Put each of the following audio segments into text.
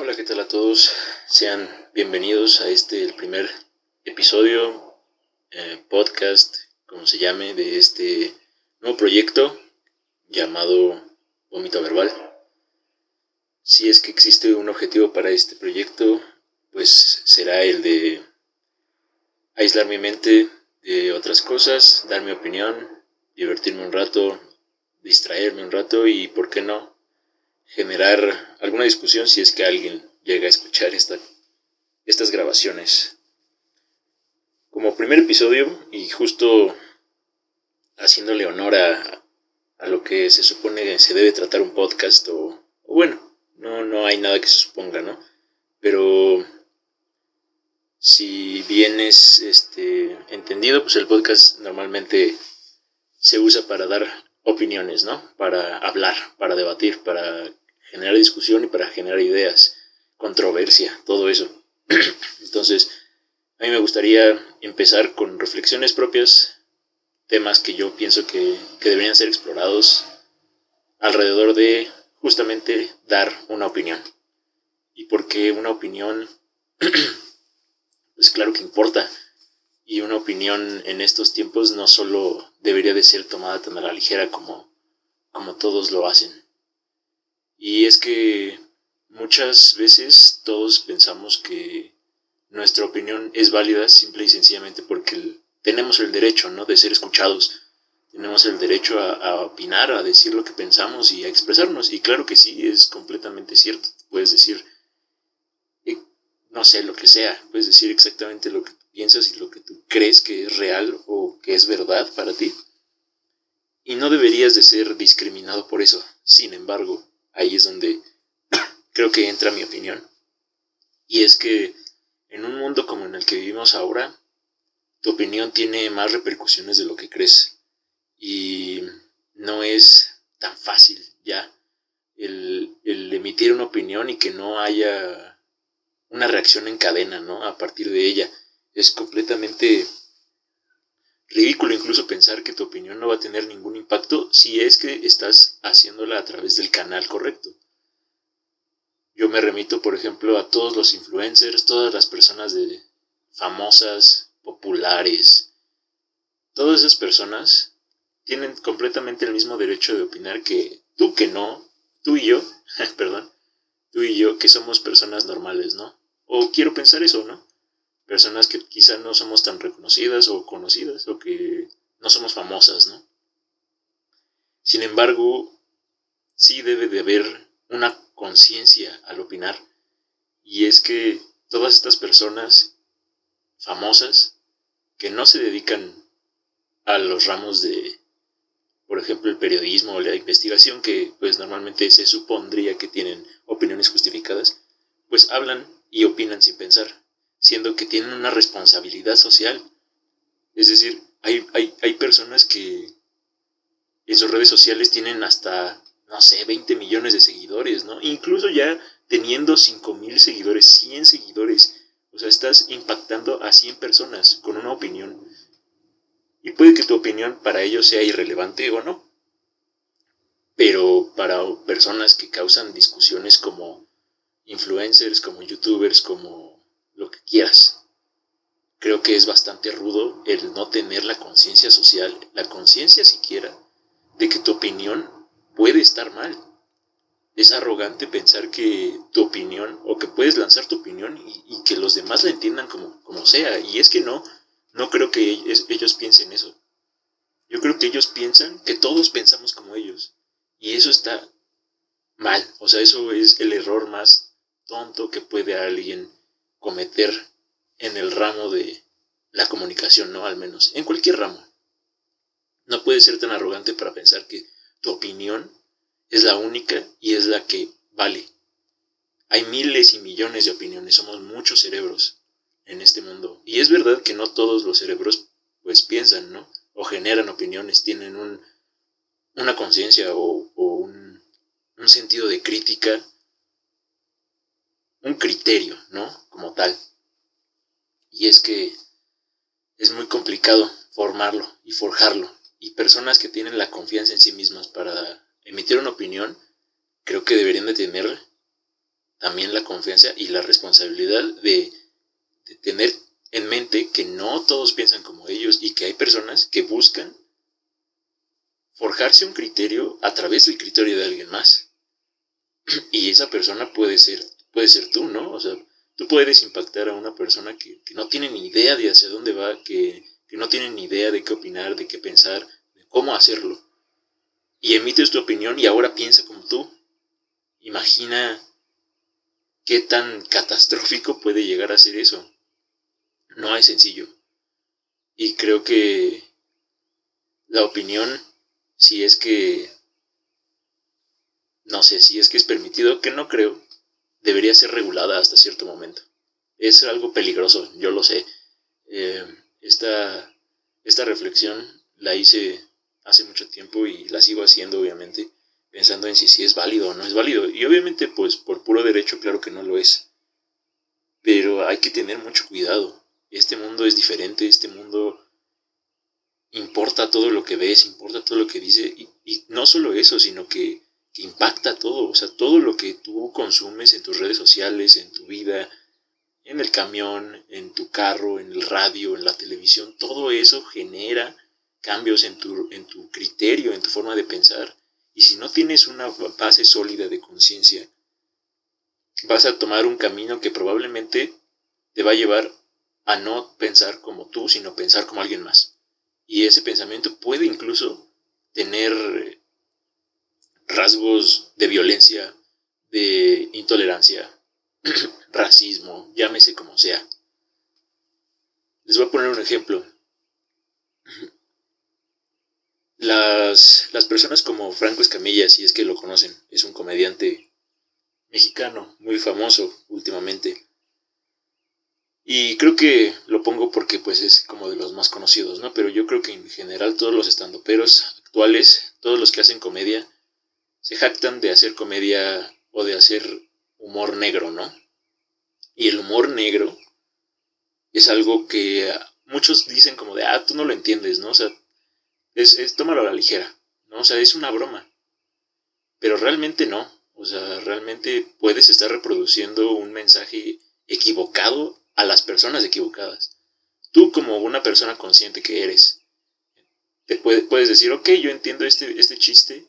Hola, ¿qué tal a todos? Sean bienvenidos a este, el primer episodio, eh, podcast, como se llame, de este nuevo proyecto llamado Vómito Verbal. Si es que existe un objetivo para este proyecto, pues será el de aislar mi mente de otras cosas, dar mi opinión, divertirme un rato, distraerme un rato y, ¿por qué no?, generar alguna discusión si es que alguien llega a escuchar esta, estas grabaciones. Como primer episodio, y justo haciéndole honor a, a lo que se supone se debe tratar un podcast, o, o bueno, no, no hay nada que se suponga, ¿no? Pero si bien es este, entendido, pues el podcast normalmente se usa para dar opiniones, ¿no? Para hablar, para debatir, para generar discusión y para generar ideas, controversia, todo eso. Entonces, a mí me gustaría empezar con reflexiones propias, temas que yo pienso que, que deberían ser explorados alrededor de justamente dar una opinión. Y porque una opinión, pues claro que importa. Y una opinión en estos tiempos no solo debería de ser tomada tan a la ligera como, como todos lo hacen. Y es que muchas veces todos pensamos que nuestra opinión es válida simple y sencillamente porque tenemos el derecho, ¿no? De ser escuchados. Tenemos el derecho a, opinar, a decir lo que pensamos y a expresarnos. Y claro que sí, es completamente cierto. Puedes decir, eh, no sé, lo que sea. Puedes decir exactamente lo que piensas y lo que tú crees que es real o que es verdad para ti. Y no deberías de ser discriminado por eso. Sin embargo, ahí es donde creo que entra mi opinión. Y es que en un mundo como en el que vivimos ahora, tu opinión tiene más repercusiones de lo que crees. Y no es tan fácil ya el, el emitir una opinión y que no haya una reacción en cadena, ¿no? A partir de ella. Es completamente ridículo incluso pensar que tu opinión no va a tener ningún impacto si es que estás haciéndola a través del canal correcto. Yo me remito, por ejemplo, a todos los influencers, todas las personas de famosas, populares. Todas esas personas tienen completamente el mismo derecho de opinar que tú que no, tú y yo, perdón, tú y yo que somos personas normales, ¿no? O quiero pensar eso, ¿no? Personas que quizá no somos tan reconocidas o conocidas o que no somos famosas, ¿no? Sin embargo, sí debe de haber una conciencia al opinar. Y es que todas estas personas famosas que no se dedican a los ramos de, por ejemplo, el periodismo o la investigación, que pues normalmente se supondría que tienen opiniones justificadas, pues hablan y opinan sin pensar, siendo que tienen una responsabilidad social. Es decir, hay, hay, hay personas que en sus redes sociales tienen hasta no sé, 20 millones de seguidores, ¿no? Incluso ya teniendo 5 mil seguidores, 100 seguidores. O sea, estás impactando a 100 personas con una opinión. Y puede que tu opinión para ellos sea irrelevante o no. Pero para personas que causan discusiones como influencers, como youtubers, como lo que quieras, creo que es bastante rudo el no tener la conciencia social, la conciencia siquiera, de que tu opinión puede estar mal. Es arrogante pensar que tu opinión, o que puedes lanzar tu opinión y, que los demás la entiendan como, como sea. Y es que no, no creo que ellos, ellos piensen eso. Yo creo que ellos piensan que todos pensamos como ellos. Y eso está mal. O sea, eso es el error más tonto que puede alguien cometer en el ramo de la comunicación, ¿no? Al menos, en cualquier ramo. No puede ser tan arrogante para pensar que tu opinión es la única y es la que vale. Hay miles y millones de opiniones, somos muchos cerebros en este mundo. Y es verdad que no todos los cerebros pues piensan, ¿no? O generan opiniones, tienen un, una conciencia o, o un, un sentido de crítica, un criterio, ¿no? Como tal. Y es que es muy complicado formarlo y forjarlo y personas que tienen la confianza en sí mismas para emitir una opinión, creo que deberían de tener también la confianza y la responsabilidad de, de tener en mente que no todos piensan como ellos y que hay personas que buscan forjarse un criterio a través del criterio de alguien más. Y esa persona puede ser, puede ser tú, ¿no? O sea, tú puedes impactar a una persona que, no tiene ni idea de hacia dónde va, que, que, no tiene ni idea de qué opinar, de qué pensar, de cómo hacerlo. Y emites tu opinión y ahora piensa como tú. Imagina qué tan catastrófico puede llegar a ser eso. No es sencillo. Y creo que la opinión si es que, no sé, si es que es permitido, que no creo, debería ser regulada hasta cierto momento. Es algo peligroso, yo lo sé. Eh, esta, esta reflexión la hice hace mucho tiempo y la sigo haciendo, obviamente, pensando en si, si es válido o no es válido. Y obviamente, pues por puro derecho, claro que no lo es. Pero hay que tener mucho cuidado. Este mundo es diferente, este mundo importa todo lo que ves, importa todo lo que dice, y, no solo eso, sino que, impacta todo, o sea, todo lo que tú consumes en tus redes sociales, en tu vida, en el camión, en tu carro, en el radio, en la televisión, todo eso genera cambios en tu, en tu criterio, en tu forma de pensar. Y si no tienes una base sólida de conciencia, vas a tomar un camino que probablemente te va a llevar a no pensar como tú, sino pensar como alguien más. Y ese pensamiento puede incluso tener rasgos de violencia, de intolerancia, racismo, llámese como sea. Les voy a poner un ejemplo. Las, las, personas como Franco Escamilla, si es que lo conocen, es un comediante mexicano muy famoso últimamente. Y creo que lo pongo porque pues es como de los más conocidos, ¿no? Pero yo creo que en general todos los estandoperos actuales, todos los que hacen comedia, se jactan de hacer comedia o de hacer humor negro, ¿no? Y el humor negro es algo que muchos dicen como de, ah, tú no lo entiendes, ¿no? O sea, es, es tómalo a la ligera, ¿no? O sea, es una broma. Pero realmente no. O sea, realmente puedes estar reproduciendo un mensaje equivocado a las personas equivocadas. Tú como una persona consciente que eres, te puedes decir, ok, yo entiendo este, este chiste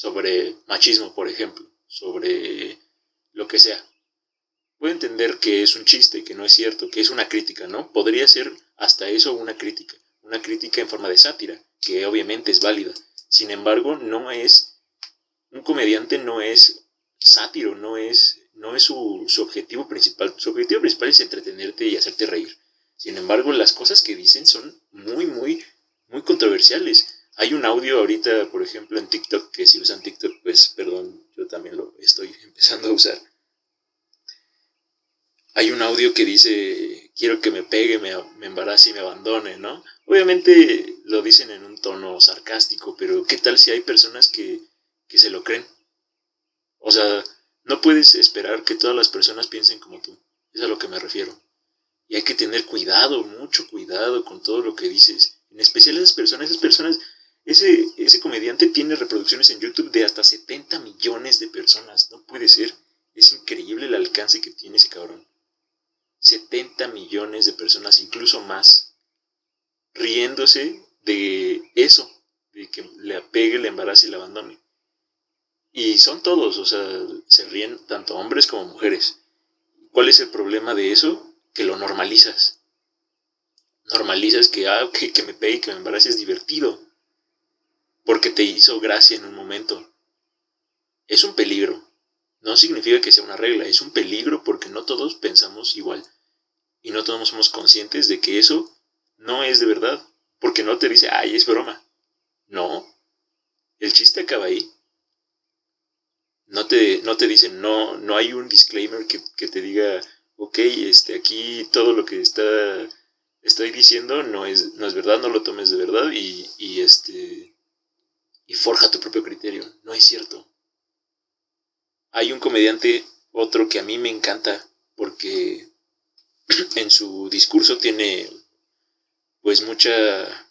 sobre machismo, por ejemplo, sobre lo que sea. Puedo entender que es un chiste, que no es cierto, que es una crítica, ¿no? Podría ser hasta eso una crítica, una crítica en forma de sátira, que obviamente es válida. Sin embargo, no es, un comediante no es sátiro, no es no es su, objetivo principal. Su objetivo principal es entretenerte y hacerte reír. Sin embargo, las cosas que dicen son muy, muy, muy controversiales. Hay un audio ahorita, por ejemplo, en TikTok, que si usan TikTok, pues perdón, yo también lo estoy empezando a usar. Hay un audio que dice, quiero que me pegue, me, me embarace y me abandone, ¿no? Obviamente lo dicen en un tono sarcástico, pero ¿qué tal si hay personas que, que se lo creen? O sea, no puedes esperar que todas las personas piensen como tú. Es a lo que me refiero. Y hay que tener cuidado, mucho cuidado con todo lo que dices. En especial esas personas, esas personas, ese, ese comediante tiene reproducciones en YouTube de hasta 70 millones de personas. No puede ser. Es increíble el alcance que tiene ese cabrón. 70 millones de personas, incluso más, riéndose de eso, de que le apegue, le embarace y le abandone. Y son todos, o sea, se ríen tanto hombres como mujeres. ¿Cuál es el problema de eso? Que lo normalizas. Normalizas que, ah, que, que me pegue, que me embarace es divertido. Porque te hizo gracia en un momento. Es un peligro. No significa que sea una regla, es un peligro porque no todos pensamos igual. Y no todos somos conscientes de que eso no es de verdad. Porque no te dice, ay, es broma. No. El chiste acaba ahí no te, no te dicen, no, no hay un disclaimer que, te diga, ok, este, aquí todo lo que está, estoy diciendo no es, no es verdad, no lo tomes de verdad y, y, este, y forja tu propio criterio. No es cierto. Hay un comediante, otro que a mí me encanta, porque en su discurso tiene pues mucha,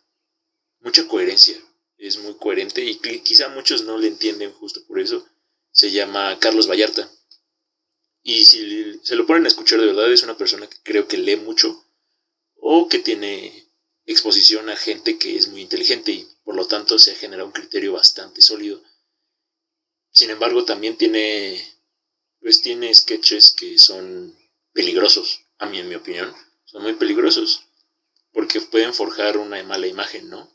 mucha coherencia. Es muy coherente y quizá muchos no le entienden justo por eso se llama Carlos Vallarta. Y si se lo ponen a escuchar de verdad, es una persona que creo que lee mucho o que tiene exposición a gente que es muy inteligente y por lo tanto se genera un criterio bastante sólido. Sin embargo, también tiene, pues tiene sketches que son peligrosos, a mí en mi opinión, son muy peligrosos, porque pueden forjar una mala imagen, ¿no?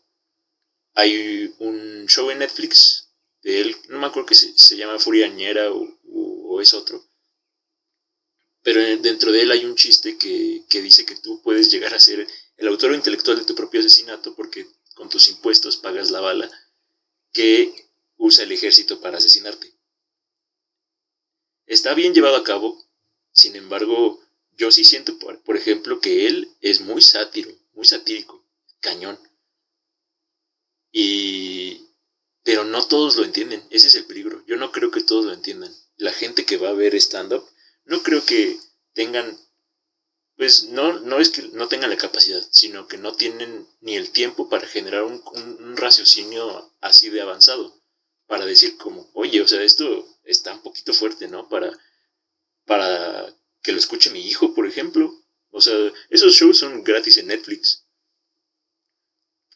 Hay un show en Netflix de él, no me acuerdo que se, llama Furiañera o, o es otro, pero dentro de él hay un chiste que, dice que tú puedes llegar a ser el autor intelectual de tu propio asesinato porque con tus impuestos pagas la bala que usa el ejército para asesinarte. Está bien llevado a cabo, sin embargo, yo sí siento, por, por ejemplo, que él es muy sátiro, muy satírico, cañón. Y... Pero no todos lo entienden, ese es el peligro. Yo no creo que todos lo entiendan. La gente que va a ver stand-up no creo que tengan, pues no, no es que no tengan la capacidad, sino que no tienen ni el tiempo para generar un, raciocinio así de avanzado, para decir como, oye, o sea, esto está un poquito fuerte, ¿no? Para, para que lo escuche mi hijo, por ejemplo. O sea, esos shows son gratis en Netflix.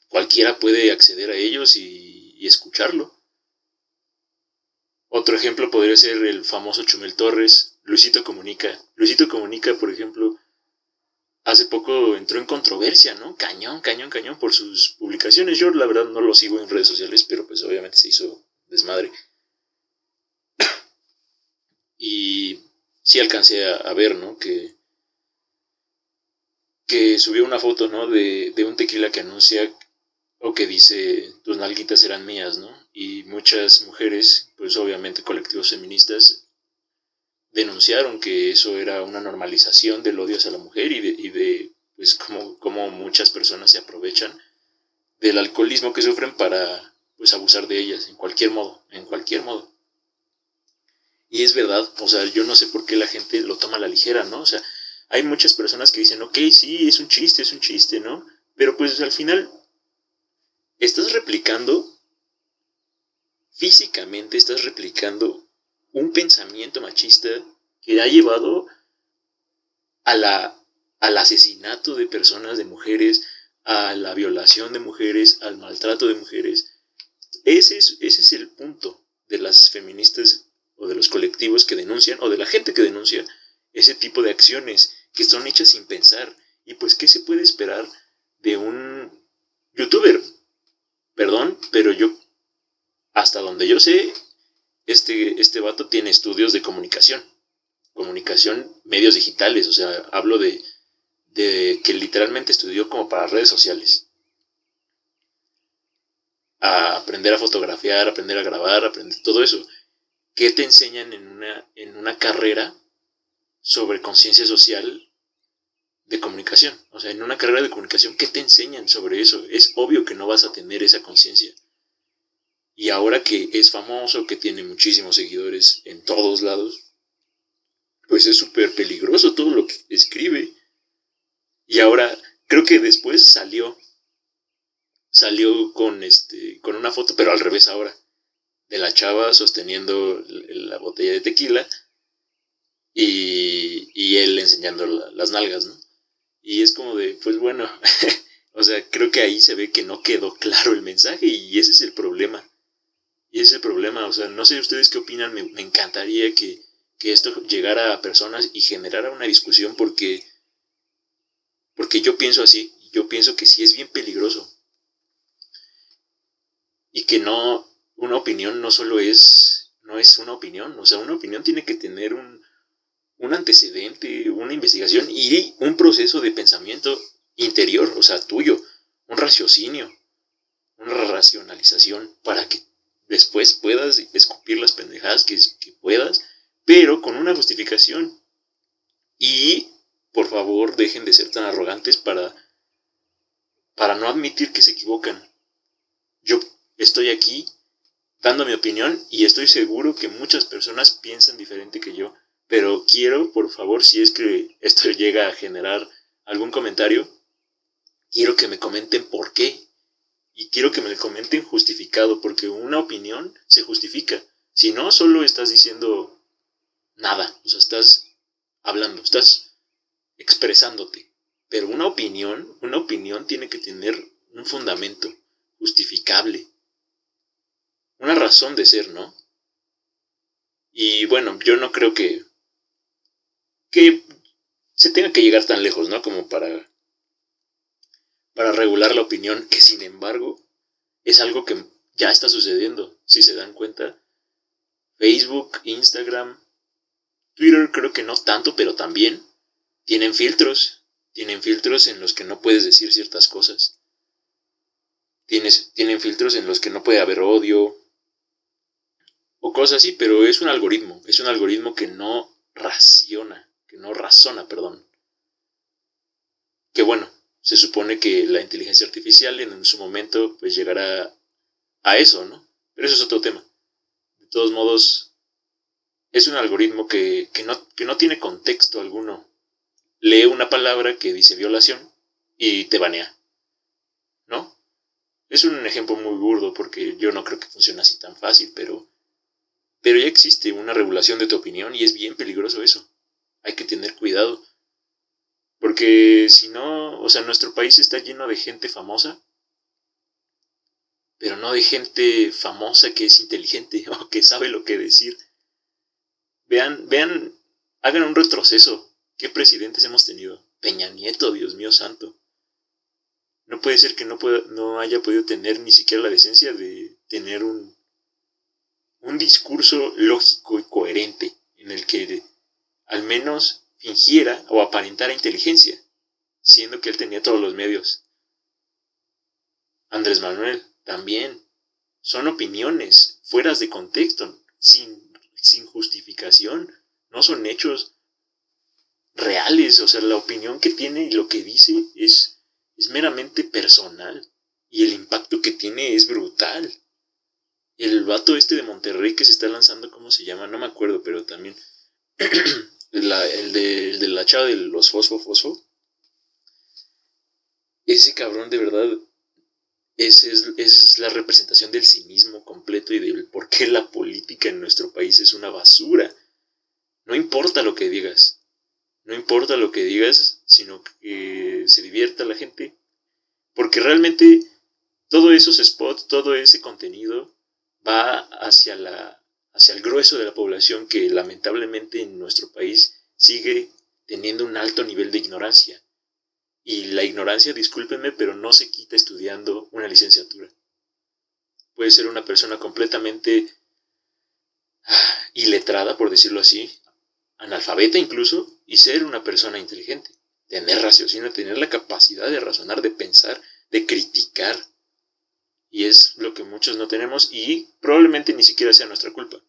Cualquiera puede acceder a ellos y escucharlo. Otro ejemplo podría ser el famoso Chumel Torres, Luisito Comunica. Luisito Comunica, por ejemplo, hace poco entró en controversia, ¿no? Cañón, cañón, cañón por sus publicaciones. Yo la verdad no lo sigo en redes sociales, pero pues obviamente se hizo desmadre. y sí alcancé a, ver, ¿no? Que, que subió una foto, ¿no? De, de un tequila que anuncia o que dice tus nalguitas serán mías, ¿no? Y muchas mujeres, pues obviamente colectivos feministas, denunciaron que eso era una normalización del odio hacia la mujer y de, y de pues como, como muchas personas se aprovechan del alcoholismo que sufren para pues abusar de ellas en cualquier modo, en cualquier modo. Y es verdad, o sea, yo no sé por qué la gente lo toma a la ligera, ¿no? O sea, hay muchas personas que dicen, ok, sí, es un chiste, es un chiste, ¿no? Pero pues al final estás replicando, físicamente estás replicando un pensamiento machista que ha llevado a la, al asesinato de personas, de mujeres, a la violación de mujeres, al maltrato de mujeres. Ese es, ese es el punto de las feministas o de los colectivos que denuncian o de la gente que denuncia ese tipo de acciones que son hechas sin pensar. Y pues, ¿qué se puede esperar de un youtuber? Perdón, pero yo, hasta donde yo sé, este, este vato tiene estudios de comunicación. Comunicación, medios digitales. O sea, hablo de, de que literalmente estudió como para redes sociales. Aprender a fotografiar, aprender a grabar, aprender todo eso. ¿Qué te enseñan en una, en una carrera sobre conciencia social de comunicación. O sea, en una carrera de comunicación, ¿qué te enseñan sobre eso? Es obvio que no vas a tener esa conciencia. Y ahora que es famoso, que tiene muchísimos seguidores en todos lados, pues es súper peligroso todo lo que escribe. Y ahora, creo que después salió, salió con, este, con una foto, pero al revés ahora, de la chava sosteniendo la botella de tequila y, y él enseñando las nalgas, ¿no? Y es como de, pues bueno, o sea, creo que ahí se ve que no quedó claro el mensaje y ese es el problema. Y ese es el problema, o sea, no sé ustedes qué opinan, me, encantaría que, que, esto llegara a personas y generara una discusión porque, porque yo pienso así, yo pienso que sí es bien peligroso. Y que no, una opinión no solo es, no es una opinión, o sea, una opinión tiene que tener un, un antecedente, una investigación y un proceso de pensamiento interior, o sea, tuyo, un raciocinio, una racionalización para que después puedas escupir las pendejadas que, puedas, pero con una justificación. Y, por favor, dejen de ser tan arrogantes para, para no admitir que se equivocan. Yo estoy aquí dando mi opinión y estoy seguro que muchas personas piensan diferente que yo pero quiero, por favor, si es que esto llega a generar algún comentario, quiero que me comenten por qué. Y quiero que me comenten justificado, porque una opinión se justifica. Si no, solo estás diciendo nada. O sea, estás hablando, estás expresándote. Pero una opinión, una opinión tiene que tener un fundamento justificable. Una razón de ser, ¿no? Y bueno, yo no creo que, que se tenga que llegar tan lejos, ¿no? Como para, para regular la opinión, que sin embargo es algo que ya está sucediendo, si se dan cuenta. Facebook, Instagram, Twitter creo que no tanto, pero también tienen filtros, tienen filtros en los que no puedes decir ciertas cosas. Tienes, tienen filtros en los que no puede haber odio o cosas así, pero es un algoritmo, es un algoritmo que no raciona, que no razona, perdón. Que bueno, se supone que la inteligencia artificial en su momento pues llegará a eso, ¿no? Pero eso es otro tema. De todos modos, es un algoritmo que, no, que no tiene contexto alguno. Lee una palabra que dice violación y te banea. ¿No? Es un ejemplo muy burdo porque yo no creo que funcione así tan fácil, pero, pero ya existe una regulación de tu opinión y es bien peligroso eso. Hay que tener cuidado. Porque si no, o sea, nuestro país está lleno de gente famosa pero no de gente famosa que es inteligente o que sabe lo que decir. Vean, vean, hagan un retroceso. ¿Qué presidentes hemos tenido? Peña Nieto, Dios mío santo. No puede ser que no, pueda, no haya podido tener ni siquiera la decencia de tener un, un discurso lógico y coherente en el que al menos fingiera o aparentara inteligencia, siendo que él tenía todos los medios. Andrés Manuel, también son opiniones fueras de contexto, sin, sin justificación, no son hechos reales, o sea, la opinión que tiene y lo que dice es, es meramente personal y el impacto que tiene es brutal. El vato este de Monterrey que se está lanzando, ¿cómo se llama? No me acuerdo, pero también el, de, el de la chava de los fosfo fosfo. Ese cabrón de verdad es, es, la representación del cinismo completo y del por qué la política en nuestro país es una basura. No importa lo que digas, no importa lo que digas, sino que se divierta la gente, porque realmente todos esos spots, todo ese contenido va hacia, la, hacia el grueso de la población que lamentablemente en nuestro país sigue teniendo un alto nivel de ignorancia. Y la ignorancia, discúlpenme, pero no se quita estudiando una licenciatura. Puede ser una persona completamente ah, iletrada, por decirlo así, analfabeta incluso, y ser una persona inteligente. Tener raciocinio, tener la capacidad de razonar, de pensar, de criticar. Y es lo que muchos no tenemos y probablemente ni siquiera sea nuestra culpa.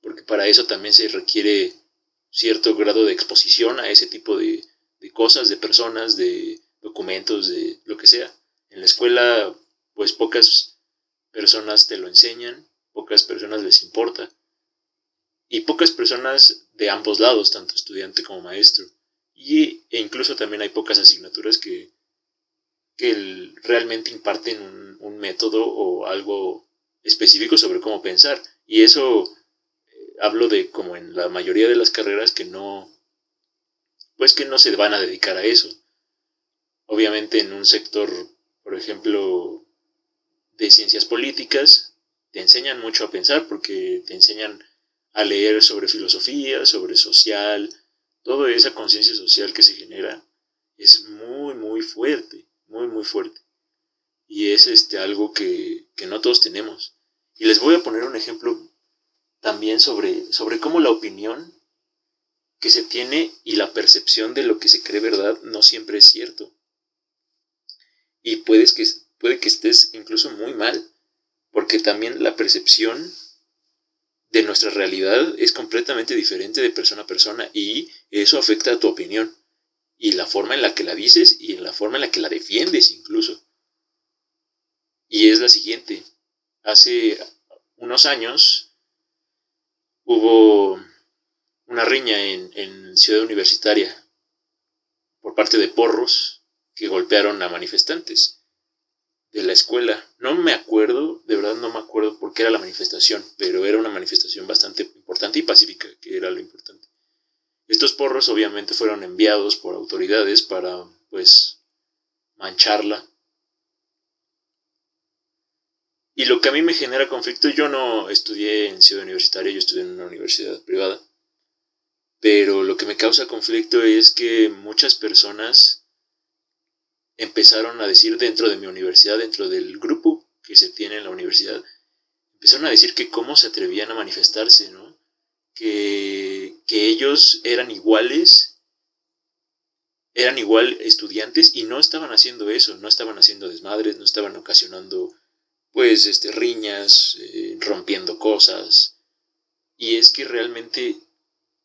Porque para eso también se requiere cierto grado de exposición a ese tipo de, de cosas, de personas, de documentos, de lo que sea. En la escuela, pues pocas personas te lo enseñan, pocas personas les importa. Y pocas personas de ambos lados, tanto estudiante como maestro. Y, e incluso también hay pocas asignaturas que, que realmente imparten un, un, método o algo específico sobre cómo pensar. Y eso eh, hablo de como en la mayoría de las carreras que no, pues que no se van a dedicar a eso. Obviamente en un sector, por ejemplo, de ciencias políticas, te enseñan mucho a pensar porque te enseñan a leer sobre filosofía, sobre social, toda esa conciencia social que se genera es muy, muy fuerte, muy, muy fuerte. Y es este, algo que, que no todos tenemos. Y les voy a poner un ejemplo también sobre, sobre cómo la opinión que se tiene y la percepción de lo que se cree verdad no siempre es cierto. Y puedes que, puede que estés incluso muy mal, porque también la percepción de nuestra realidad es completamente diferente de persona a persona y eso afecta a tu opinión y la forma en la que la dices y en la forma en la que la defiendes incluso. Y es la siguiente. Hace unos años hubo una riña en, Ciudad Universitaria por parte de porros que golpearon a manifestantes. de la escuela. No me acuerdo, de verdad no me acuerdo por qué era la manifestación, pero era una manifestación bastante importante y pacífica, que era lo importante. Estos porros obviamente fueron enviados por autoridades para, pues, mancharla. Y lo que a mí me genera conflicto, yo no estudié en ciudad universitaria, yo estudié en una universidad privada. Pero lo que me causa conflicto es que muchas personas empezaron a decir dentro de mi universidad, dentro del grupo que se tiene en la universidad, empezaron a decir que cómo se atrevían a manifestarse, ¿no? Que, que ellos eran iguales, eran igual estudiantes y no estaban haciendo eso, no estaban haciendo desmadres, no estaban ocasionando pues este riñas, eh, rompiendo cosas. Y es que realmente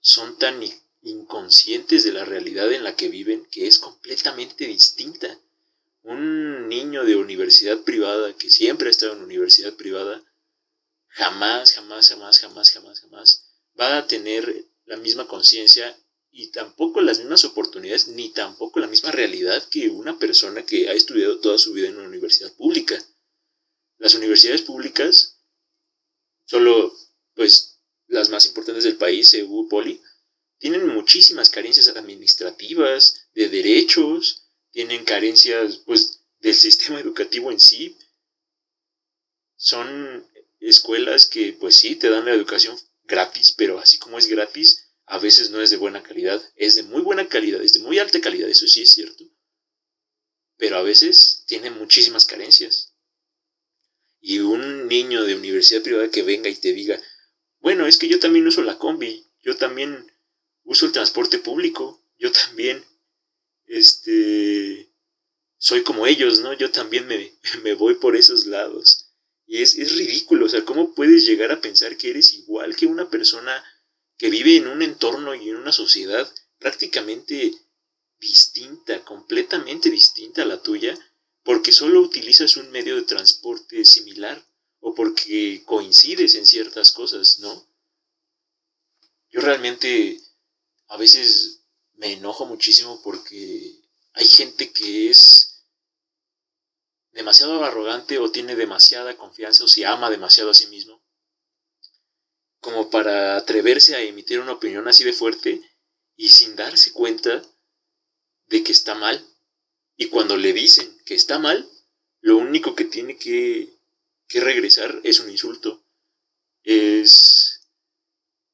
son tan inconscientes de la realidad en la que viven que es completamente distinta. Un niño de universidad privada que siempre ha estado en universidad privada, jamás, jamás, jamás, jamás, jamás, jamás va a tener la misma conciencia y tampoco las mismas oportunidades, ni tampoco la misma realidad que una persona que ha estudiado toda su vida en una universidad pública. Las universidades públicas, solo pues las más importantes del país, EU, Poli, tienen muchísimas carencias administrativas, de derechos, tienen carencias pues del sistema educativo en sí. Son escuelas que pues sí te dan la educación gratis, pero así como es gratis, a veces no es de buena calidad, es de muy buena calidad, es de muy alta calidad, eso sí es cierto. Pero a veces tiene muchísimas carencias. Y un niño de universidad privada que venga y te diga, bueno, es que yo también uso la combi, yo también uso el transporte público, yo también, este, soy como ellos, ¿no? Yo también me, me voy por esos lados. Y es, es, ridículo, o sea, ¿cómo puedes llegar a pensar que eres igual que una persona que vive en un entorno y en una sociedad prácticamente distinta, completamente distinta a la tuya, porque solo utilizas un medio de transporte similar o porque coincides en ciertas cosas, ¿no? Yo realmente a veces me enojo muchísimo porque hay gente que es demasiado arrogante o tiene demasiada confianza o se ama demasiado a sí mismo como para atreverse a emitir una opinión así de fuerte y sin darse cuenta de que está mal. Y cuando le dicen que está mal, lo único que tiene que, que regresar es un insulto. Es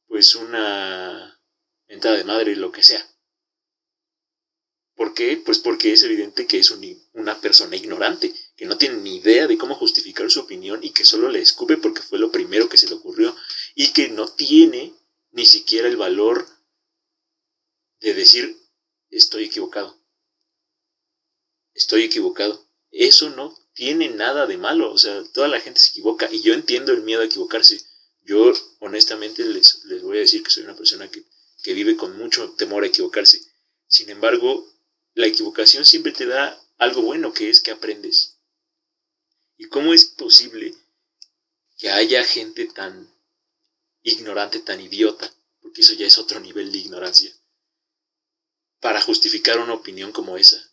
pues una entrada de madre, lo que sea. ¿Por qué? Pues porque es evidente que es una persona ignorante, que no tiene ni idea de cómo justificar su opinión y que solo le escupe porque fue lo primero que se le ocurrió y que no tiene ni siquiera el valor de decir estoy equivocado. Estoy equivocado. Eso no tiene nada de malo, o sea, toda la gente se equivoca y yo entiendo el miedo a equivocarse. Yo honestamente les, les voy a decir que soy una persona que que vive con mucho temor a equivocarse. Sin embargo, la equivocación siempre te da algo bueno que es que aprendes. ¿Y cómo es posible que haya gente tan ignorante, tan idiota, porque eso ya es otro nivel de ignorancia, para justificar una opinión como esa,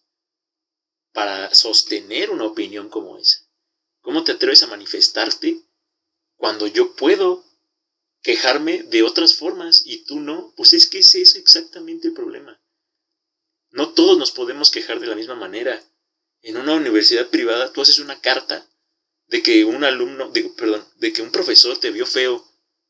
para sostener una opinión como esa? ¿Cómo te atreves a manifestarte cuando yo puedo quejarme de otras formas y tú no, pues es que ese es exactamente el problema. No todos nos podemos quejar de la misma manera. En una universidad privada tú haces una carta de que un alumno, perdón, de que un profesor te vio feo,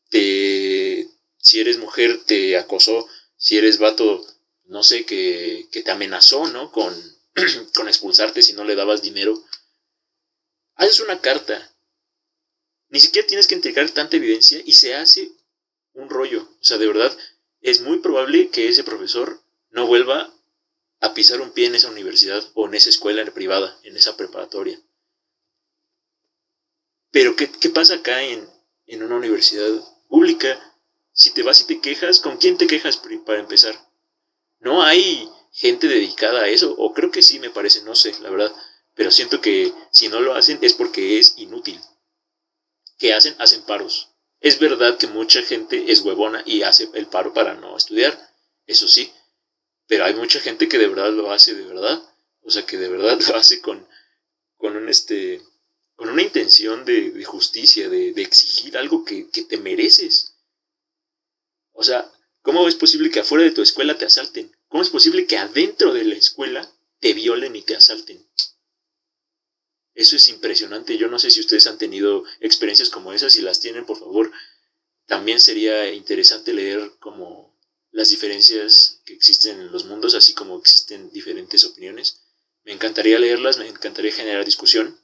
te, si eres mujer te acosó, si eres vato, no sé, que, que te amenazó, ¿no? Con, con expulsarte si no le dabas dinero. Haces una carta ni siquiera tienes que entregar tanta evidencia y se hace un rollo. O sea, de verdad, es muy probable que ese profesor no vuelva a pisar un pie en esa universidad o en esa escuela privada, en esa preparatoria. Pero ¿qué, pasa acá en, en una universidad pública? Si te vas y te quejas, ¿con quién te quejas para empezar? No hay gente dedicada a eso, o creo que sí, me parece, no sé, la verdad. Pero siento que si no lo hacen es porque es inútil que hacen, hacen paros. Es verdad que mucha gente es huevona y hace el paro para no estudiar, eso sí, pero hay mucha gente que de verdad lo hace de verdad, o sea, que de verdad lo hace con, con un este con una intención de, justicia, de, exigir algo que, que, te mereces. O sea, ¿cómo es posible que afuera de tu escuela te asalten? ¿Cómo es posible que adentro de la escuela te violen y te asalten? Eso es impresionante. Yo no sé si ustedes han tenido experiencias como esas. Si las tienen, por favor, también sería interesante leer como las diferencias que existen en los mundos, así como existen diferentes opiniones. Me encantaría leerlas, me encantaría generar discusión.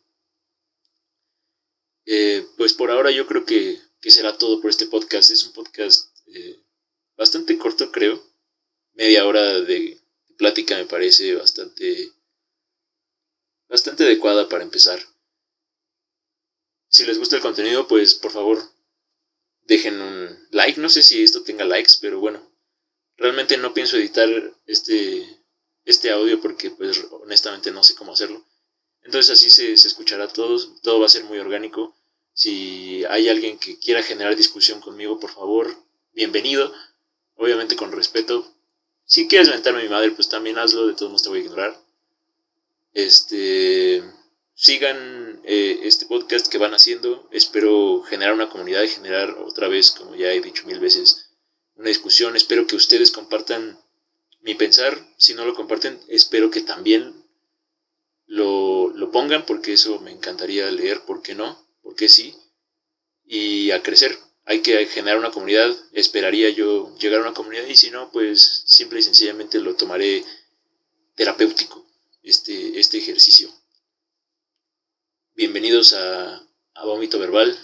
Eh, pues por ahora yo creo que, será todo por este podcast. Es un podcast eh, bastante corto, creo. Media hora de plática me parece bastante bastante adecuada para empezar. Si les gusta el contenido, pues por favor dejen un like. No sé si esto tenga likes, pero bueno, realmente no pienso editar este, este audio porque pues honestamente no sé cómo hacerlo. Entonces así se, se escuchará todo, todo va a ser muy orgánico. Si hay alguien que quiera generar discusión conmigo, por favor, bienvenido. Obviamente con respeto. Si quieres mentarme a mi madre, pues también hazlo, de todos modos te voy a ignorar. Este, sigan eh, este podcast que van haciendo. Espero generar una comunidad generar otra vez, como ya he dicho mil veces, una discusión. Espero que ustedes compartan mi pensar. Si no lo comparten, espero que también lo, lo pongan porque eso me encantaría leer. ¿Por qué no? ¿Por qué sí? Y a crecer. Hay que generar una comunidad. Esperaría yo llegar a una comunidad y si no, pues simple y sencillamente lo tomaré terapéutico este, este ejercicio. Bienvenidos a, a Vómito Verbal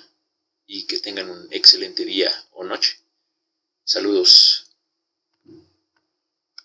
y que tengan un excelente día o noche. Saludos.